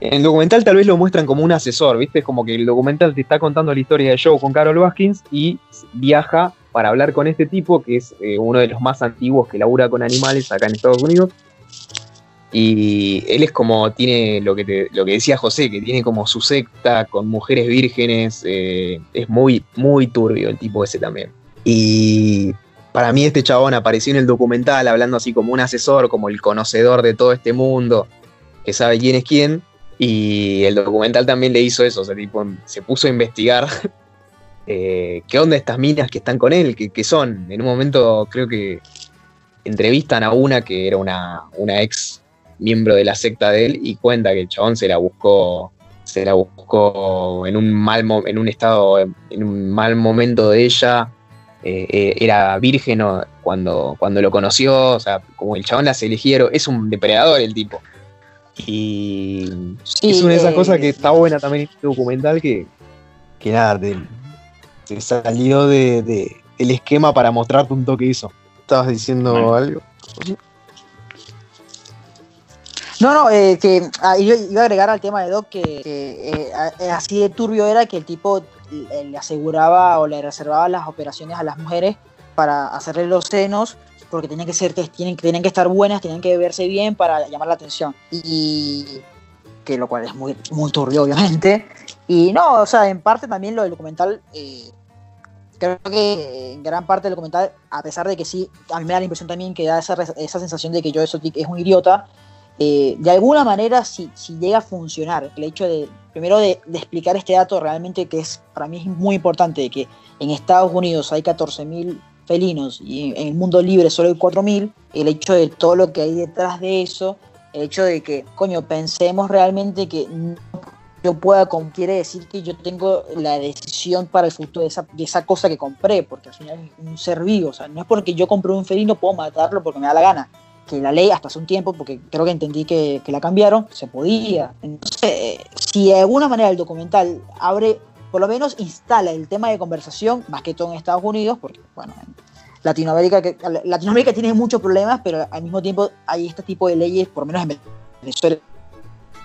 En el documental tal vez lo muestran como un asesor, ¿viste? Es como que el documental te está contando la historia de Joe con Carol Baskins y viaja para hablar con este tipo, que es eh, uno de los más antiguos que labura con animales acá en Estados Unidos. Y él es como, tiene lo que, lo que decía José, que tiene como su secta con mujeres vírgenes. Eh, es muy, muy turbio el tipo ese también. Y para mí este chabón apareció en el documental hablando así como un asesor, como el conocedor de todo este mundo, que sabe quién es quién. Y el documental también le hizo eso, o sea, tipo, se puso a investigar eh, qué onda estas minas que están con él, ¿Qué, son. En un momento creo que entrevistan a una que era una, una ex miembro de la secta de él y cuenta que el chabón se la buscó se la buscó en un mal en un estado en un mal momento de ella. Eh, eh, era virgen cuando, cuando lo conoció o sea como el chabón las eligieron es un depredador el tipo. Y es una de esas cosas que está buena también en este documental que, que nada, se salió de, el esquema para mostrarte un toque hizo. ¿Estabas diciendo algo? No, no, eh, que ah, iba a agregar al tema de Doc que, eh, así de turbio era que el tipo le aseguraba o le reservaba las operaciones a las mujeres para hacerle los senos porque tenían que ser, tienen, tienen que estar buenas, tienen que verse bien para llamar la atención. Y que lo cual es muy, muy turbio, obviamente. Y no, o sea, en parte también lo del documental, eh, creo que en gran parte del documental, a pesar de que sí, a mí me da la impresión también que da esa, esa sensación de que yo eso es un idiota, eh, de alguna manera si, si, llega a funcionar, el hecho de, primero de, de, explicar este dato realmente que es, para mí es muy importante, que en Estados Unidos hay 14.000 felinos y en el mundo libre solo hay 4.000, el hecho de todo lo que hay detrás de eso, el hecho de que, coño, pensemos realmente que yo pueda, quiere decir que yo tengo la decisión para el futuro de esa, de esa cosa que compré, porque al final es un ser vivo, o sea, no es porque yo compré un felino, puedo matarlo porque me da la gana. Que la ley hasta hace un tiempo, porque creo que entendí que, que la cambiaron, se podía. Entonces, si de alguna manera el documental abre por lo menos instala el tema de conversación, más que todo en Estados Unidos, porque, bueno, en Latinoamérica, que, Latinoamérica tiene muchos problemas, pero al mismo tiempo hay este tipo de leyes, por lo menos en Venezuela,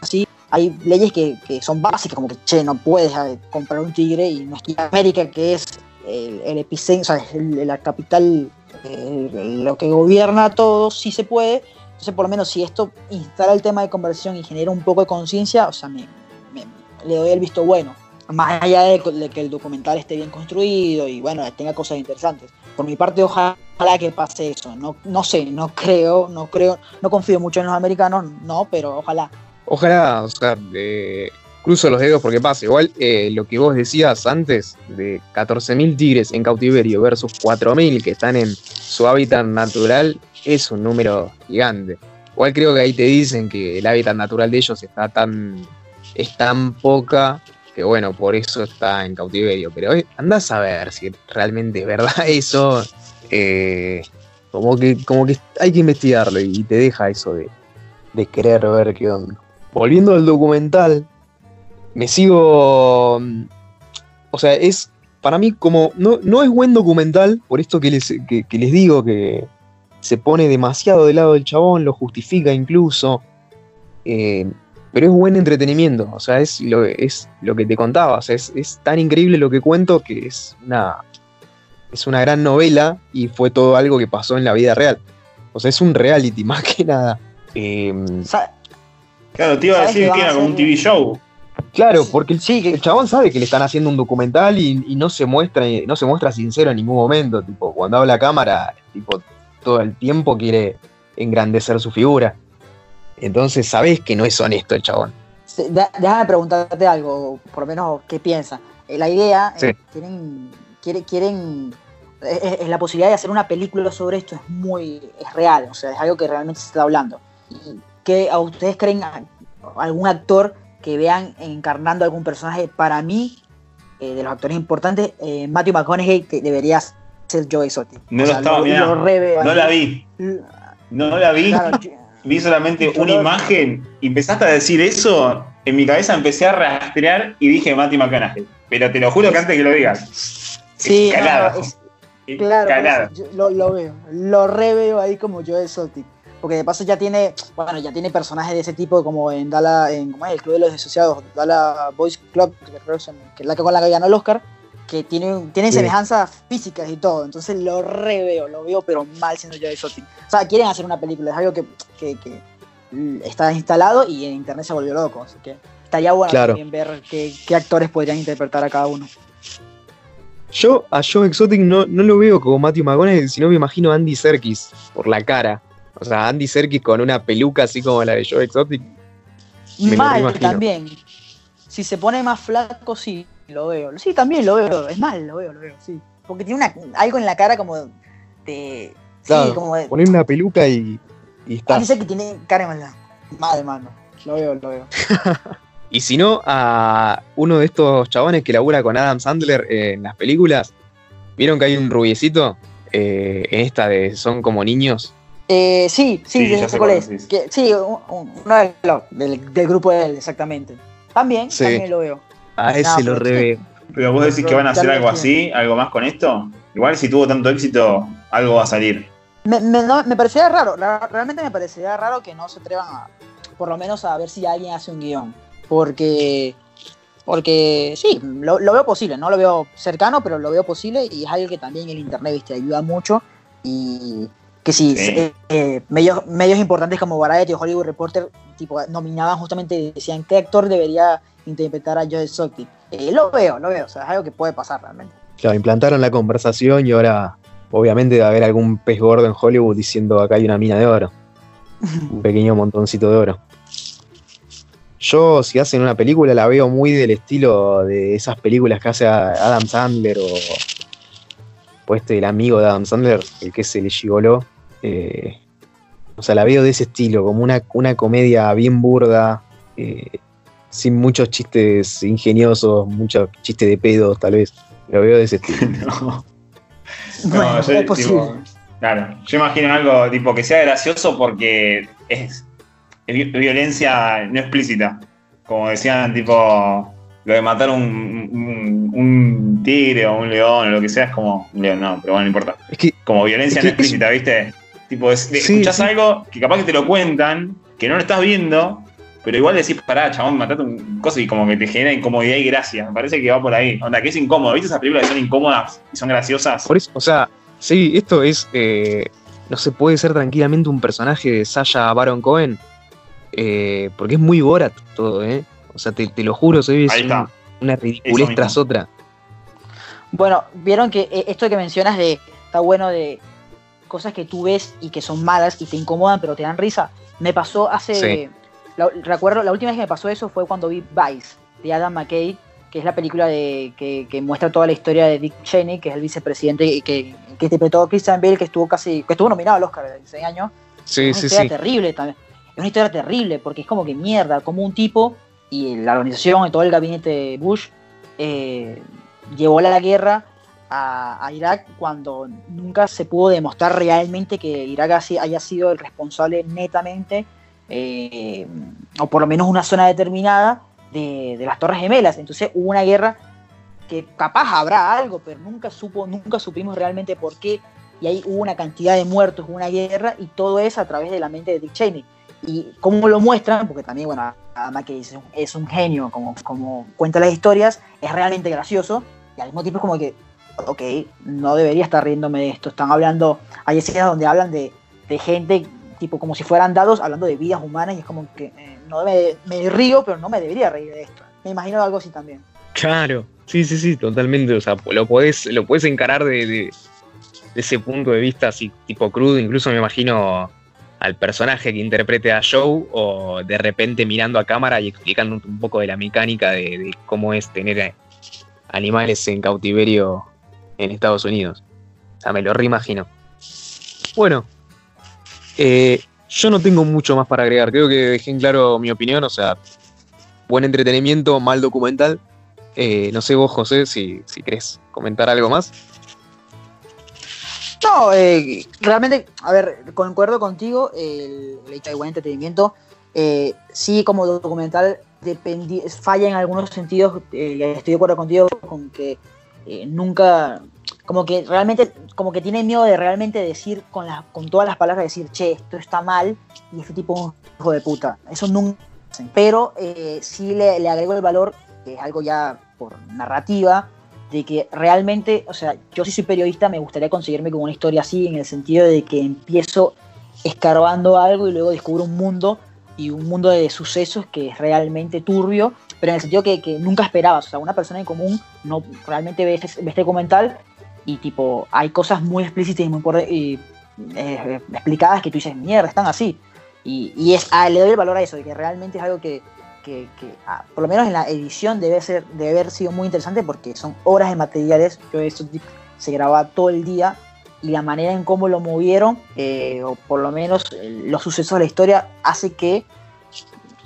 así, hay leyes que, son básicas, como que, che, no puedes eh, comprar un tigre, y es América, que es el, epicentro, o sea, la capital, lo que gobierna todo, sí se puede. Entonces, por lo menos, si esto instala el tema de conversión y genera un poco de conciencia, o sea, me, le doy el visto bueno más allá de, que el documental esté bien construido y bueno, tenga cosas interesantes. Por mi parte, ojalá que pase eso. No, no sé, no creo, no creo, no confío mucho en los americanos, no, pero ojalá. Ojalá, o sea, cruzo los dedos porque pase. Igual eh, lo que vos decías antes de 14.000 tigres en cautiverio versus 4.000 que están en su hábitat natural es un número gigante. Igual creo que ahí te dicen que el hábitat natural de ellos está tan es tan poca que bueno, por eso está en cautiverio. Pero andás a ver si realmente es verdad eso. Eh, como, que, como que hay que investigarlo y te deja eso de querer ver qué onda. Volviendo al documental, me sigo. O sea, es para mí como. No, no es buen documental, por esto que les, que les digo que se pone demasiado del lado del chabón, lo justifica incluso. Eh, pero es buen entretenimiento, o sea, es lo, es lo que te contaba, o sea, es, tan increíble lo que cuento que es una, es una gran novela y fue todo algo que pasó en la vida real. O sea, es un reality más que nada. Em, claro, te iba a decir que, era como un TV show. Claro, porque el, el chabón sabe que le están haciendo un documental y, no se muestra, no se muestra sincero en ningún momento. Tipo, cuando habla a cámara, tipo, todo el tiempo quiere engrandecer su figura. Entonces sabes que no es honesto el chabón. déjame preguntarte algo, por lo menos qué piensa. Eh, la idea, eh, quieren, quieren, es, la posibilidad de hacer una película sobre esto es muy es real, o sea, es algo que realmente se está hablando. ¿Y que a ustedes creen algún actor que vean encarnando algún personaje? Para mí, eh, de los actores importantes, eh, Matthew McConaughey que debería ser Joe Exotic. No lo estaba viendo. No la vi. No la vi. vi solamente una imagen y empezaste a decir eso. En mi cabeza empecé a rastrear y dije Matthew McConaughey. Pero te lo juro que antes que lo digas. Sí, claro, lo, lo, veo, lo reveo ahí como Joe Exotic porque de paso ya tiene, bueno, ya tiene personajes de ese tipo como en Dala, en ¿cómo es? el Club de los Desociados, Dala Boys Club, que es la que con la que ganó el Oscar, que tiene, tiene semejanzas físicas y todo, entonces lo reveo, lo veo pero mal siendo yo de. O sea, quieren hacer una película, es algo que, que, que está instalado y en internet se volvió loco, así que estaría bueno también ver qué, qué, actores podrían interpretar a cada uno. Yo a Joe Exotic no, no lo veo como Matthew McConaughey, sino me imagino a Andy Serkis por la cara. O sea, Andy Serkis con una peluca así como la de Joe Exotic. Mal también. Si se pone más flaco, sí, lo veo. Sí, también lo veo. Es mal, lo veo, lo veo, sí. Porque tiene una, algo en la cara como de. sí, como de. Poner una peluca y, y está. Dice que tiene cara de maldad. Mal, mano. Lo veo, lo veo. y si no, a uno de estos chabones que labura con Adam Sandler en las películas, ¿vieron que hay un rubiecito eh, en esta de Son como niños? Eh, sí, sí, sí, sé cuál es. sí, uno del, grupo de él, exactamente. También, también lo veo. A ese lo reveo. Pero vos decís que van a hacer algo así, algo más con esto. Igual si tuvo tanto éxito, algo va a salir. Me, me, me parecería raro, realmente me parecería raro que no se atrevan a, por lo menos a ver si alguien hace un guion. Porque, porque sí, lo, lo veo posible, no lo veo cercano, pero lo veo posible y es algo que también el internet ¿viste? ayuda mucho. Y, que si eh, eh, medios, medios importantes como Variety o Hollywood Reporter tipo, nominaban justamente, decían qué actor debería interpretar a Joe Exotic. Eh, lo veo, lo veo, o sea, es algo que puede pasar realmente. Claro, implantaron la conversación y ahora obviamente va a haber algún pez gordo en Hollywood diciendo acá hay una mina de oro. un pequeño montoncito de oro. Yo, si hacen una película, la veo muy del estilo de esas películas que hace Adam Sandler o, o este, el amigo de Adam Sandler, el que se le gigoló, eh, o sea, la veo de ese estilo, como una, una comedia bien burda, eh, sin muchos chistes ingeniosos, muchos chistes de pedos, tal vez. Lo veo de ese estilo. no. yo, es posible. claro, yo imagino algo tipo que sea gracioso porque es, violencia no explícita. Como decían, tipo, lo de matar un, un, tigre o un león o lo que sea es como un león, no, pero bueno, no importa. Es que, como violencia no explícita, ¿viste? Tipo, escuchás algo que capaz que te lo cuentan, que no lo estás viendo, pero igual decís, pará, chabón, matate un cosa y como que te genera incomodidad y gracia. Me parece que va por ahí. Onda, que es incómodo. ¿Viste esas películas que son incómodas y son graciosas? Por eso, o sea, sí, esto es. Eh, no se puede ser tranquilamente un personaje de Sasha Baron Cohen. Eh, porque es muy Borat todo, ¿eh? O sea, te, lo juro, soy una ridiculez tras otra. Bueno, vieron que eh, esto que mencionas de. Está bueno de cosas que tú ves y que son malas y te incomodan pero te dan risa. Me pasó hace... recuerdo, la última vez que me pasó eso fue cuando vi Vice, de Adam McKay, que es la película de, que, muestra toda la historia de Dick Cheney, que es el vicepresidente que, que interpretó a Christian Bale, que estuvo casi, que estuvo nominado al Oscar de 16 años. Sí, es una historia terrible también. Es una historia terrible, porque es como que mierda, como un tipo y la organización y todo el gabinete Bush eh, llevó a la guerra a, Irak cuando nunca se pudo demostrar realmente que Irak haya sido el responsable netamente, eh, o por lo menos una zona determinada, de, las Torres Gemelas. Entonces hubo una guerra que capaz habrá algo, pero nunca supo, nunca supimos realmente por qué. Y ahí hubo una cantidad de muertos, una guerra, y todo eso a través de la mente de Dick Cheney. Y cómo lo muestran, porque también, bueno, además que es es un genio, como, como cuenta las historias, es realmente gracioso, y al mismo tiempo es como que ok, no debería estar riéndome de esto. Están hablando, hay escenas donde hablan de, gente, tipo como si fueran dados, hablando de vidas humanas, y es como que eh, no me, río, pero no me debería reír de esto. Me imagino algo así también. Claro, sí, sí, sí, totalmente. O sea, lo puedes lo puedes encarar de, ese punto de vista así, tipo crudo. Incluso me imagino al personaje que interprete a Joe o de repente mirando a cámara y explicando un, poco de la mecánica de, cómo es tener animales en cautiverio en Estados Unidos. sea, me lo reimagino. Bueno, eh, yo no tengo mucho más para agregar. Creo que dejé en claro mi opinión. O sea, buen entretenimiento, mal documental. Eh, no sé vos, José, si, si querés comentar algo más. No, eh, realmente, a ver, concuerdo contigo, el, el buen entretenimiento, eh, sí como documental falla en algunos sentidos, estoy de acuerdo contigo con que eh, nunca, como que realmente, como que tiene miedo de realmente decir con, las con todas las palabras, decir, che, esto está mal y este tipo es un hijo de puta, eso nunca, pero eh, sí le, le agrego el valor, que es algo ya por narrativa, de que realmente, o sea, yo si soy periodista me gustaría conseguirme con una historia así, en el sentido de que empiezo escarbando algo y luego descubro un mundo y un mundo de sucesos que es realmente turbio, pero en el sentido que, que nunca esperabas, o sea, una persona en común no realmente ve este, ve este documental y tipo, hay cosas muy explícitas y muy y, eh, explicadas que tú dices, mierda, están así. Y, y es, ah, le doy el valor a eso, de que realmente es algo que, que, que ah, por lo menos en la edición debe, ser, debe haber sido muy interesante porque son horas de materiales. Yo eso se grababa todo el día y la manera en cómo lo movieron, eh, o por lo menos eh, los sucesos de la historia, hace que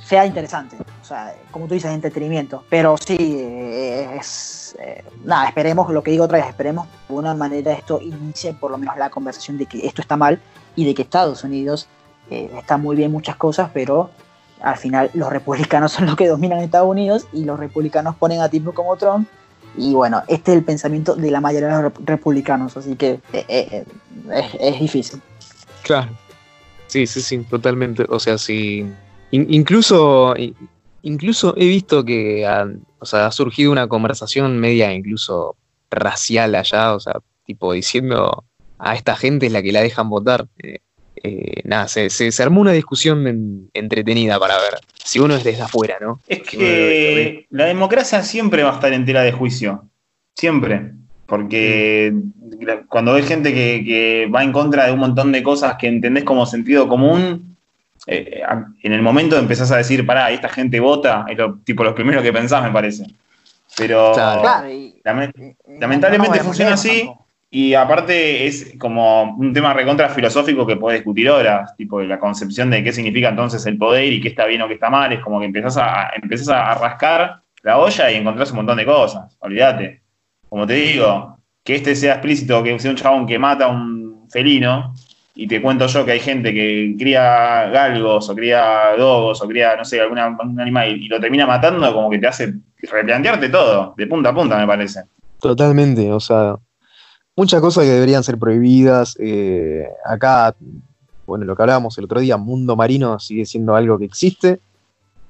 sea interesante. O sea, como tú dices, entretenimiento. Pero sí, eh, es. Eh, nada, esperemos, lo que digo otra vez, esperemos de una manera esto inicie por lo menos la conversación de que esto está mal y de que Estados Unidos eh, está muy bien muchas cosas, pero al final los republicanos son los que dominan Estados Unidos y los republicanos ponen a tipos como Trump. Y bueno, este es el pensamiento de la mayoría de los republicanos, así que es, difícil. Claro. Sí, sí, sí, totalmente. O sea, sí. In incluso, incluso he visto que ha, o sea, ha surgido una conversación media incluso racial allá, o sea, tipo diciendo a esta gente es la que la dejan votar. Eh, eh, nada, se, se, armó una discusión en, entretenida para ver si uno es desde afuera, ¿no? Es que la democracia siempre va a estar entera de juicio. Siempre. Porque cuando ves gente que, que, va en contra de un montón de cosas que entendés como sentido común, eh, en el momento empezás a decir, pará, esta gente vota, es lo, tipo los primeros que pensás, me parece. Pero claro, y, lament lamentablemente no, funciona así. Tampoco. Y aparte es como un tema recontra filosófico que puede discutir horas, tipo la concepción de qué significa entonces el poder y qué está bien o qué está mal, es como que empezás a, empezás a rascar la olla y encontrás un montón de cosas, olvídate. Como te digo, que este sea explícito, que sea un chabón que mata a un felino, y te cuento yo que hay gente que cría galgos o cría dogos o cría, no sé, algún animal y lo termina matando, como que te hace replantearte todo, de punta a punta, me parece. Totalmente, o sea, muchas cosas que deberían ser prohibidas. Eh, acá, bueno, lo que hablábamos el otro día, mundo marino sigue siendo algo que existe,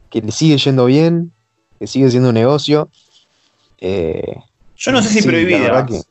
que le sigue yendo bien, que sigue siendo un negocio. Eh, Yo no sé si sí, prohibidas. Que...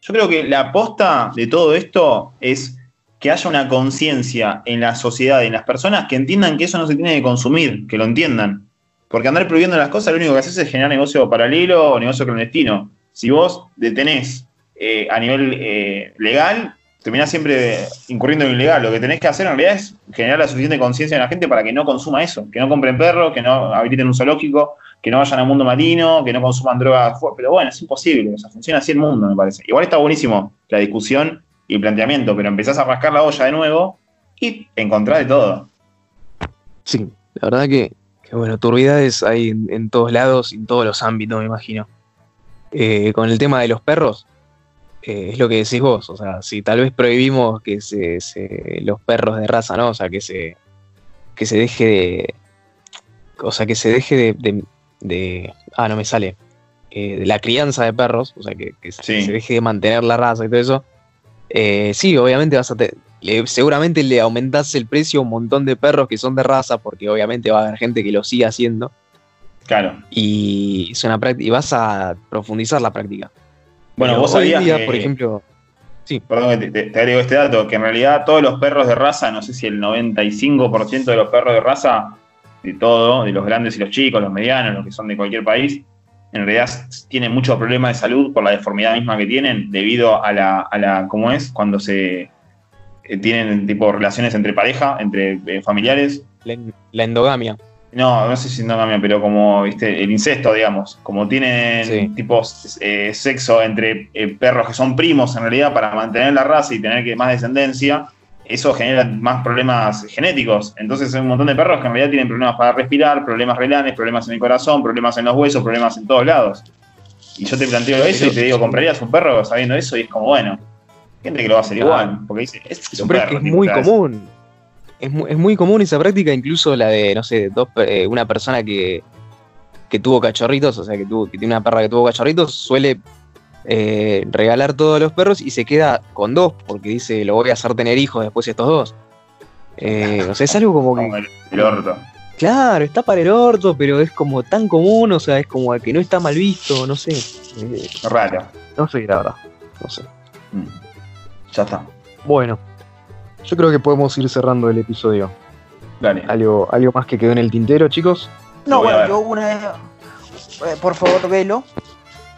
Yo creo que la aposta de todo esto es que haya una conciencia en la sociedad, en las personas, que entiendan que eso no se tiene que consumir, que lo entiendan. Porque andar prohibiendo las cosas lo único que haces es generar negocio paralelo o negocio clandestino. Si vos detenés eh, a nivel eh, legal, terminás siempre incurriendo en ilegal. Lo que tenés que hacer en realidad es generar la suficiente conciencia en la gente para que no consuma eso, que no compren perros, que no habiliten un zoológico, que no vayan al mundo marino, que no consuman drogas. Pero bueno, es imposible, o sea, funciona así el mundo, me parece. Igual está buenísimo la discusión y planteamiento, pero empezás a rascar la olla de nuevo y encontrás de todo. Sí, la verdad que, que bueno, turbidades hay en, en, todos lados, en todos los ámbitos, me imagino. Eh, con el tema de los perros, eh, es lo que decís vos, o sea, si tal vez prohibimos que se, se, los perros de raza, ¿no? O sea, que se, que se deje de. O sea, que se deje de. de, de ah, no me sale. Eh, de la crianza de perros, o sea, que, que sí. se deje de mantener la raza y todo eso. Eh, sí, obviamente vas a te, le, seguramente le aumentás el precio a un montón de perros que son de raza, porque obviamente va a haber gente que lo siga haciendo. Claro. Y es una práctica, y vas a profundizar la práctica. Bueno, Pero vos sabías día, que, por ejemplo, sí. Perdón que te, te, agrego este dato, que en realidad todos los perros de raza, no sé si el 95% de los perros de raza, de todo, de los grandes y los chicos, los medianos, los que son de cualquier país, en realidad tienen muchos problemas de salud por la deformidad misma que tienen, debido a la, a la ¿cómo es? Cuando se eh, tienen tipo relaciones entre pareja, entre eh, familiares. La, la, endogamia. No, no sé si no cambia, pero como, viste, el incesto, digamos. Como tienen Sí. tipos eh, sexo entre perros que son primos en realidad para mantener la raza y tener que más descendencia, eso genera más problemas genéticos. Entonces hay un montón de perros que en realidad tienen problemas para respirar, problemas renales, problemas en el corazón, problemas en los huesos, problemas en todos lados. Y yo te planteo eso y te digo, ¿comprarías un perro sabiendo eso? Y es como, bueno, gente que lo va a hacer igual, porque dice, es, un perro. que es muy común. Es muy, es muy común esa práctica, incluso la de, no sé, dos, eh, una persona que, que tuvo cachorritos, o sea, que, tuvo, que tiene una perra que tuvo cachorritos, suele eh, regalar todos los perros y se queda con dos, porque dice, lo voy a hacer tener hijos después estos dos. Eh, o sea, es algo como que, Como el, orto. claro, está para el orto, pero es como tan común, o sea, es como que no está mal visto, no sé. Eh, Raro. no sé, la verdad. No sé. Mm. Ya está. Bueno, yo creo que podemos ir cerrando el episodio. Dale. ¿Algo, algo más que quedó en el tintero, chicos? No, bueno, yo una vez, eh, por favor, velo.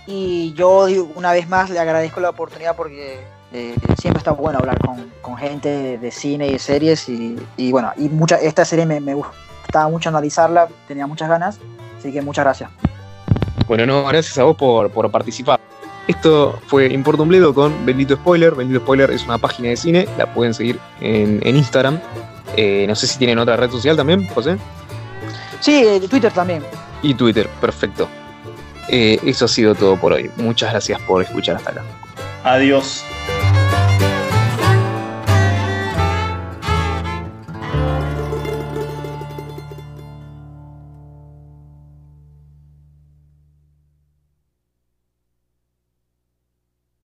Y yo una vez más le agradezco la oportunidad porque eh, siempre está bueno hablar con, con gente de, de cine y de series. Y, y bueno, y mucha, esta serie me, me gustaba mucho analizarla, tenía muchas ganas. Así que muchas gracias. Bueno, no, gracias a vos por, por participar. Esto fue Importa un Bledo con Bendito Spoiler. Bendito Spoiler es una página de cine, la pueden seguir en, en Instagram. Eh, no sé si tienen otra red social también, José. Sí, eh, Twitter también. Y Twitter, perfecto. Eh, eso ha sido todo por hoy. Muchas gracias por escuchar hasta acá. Adiós.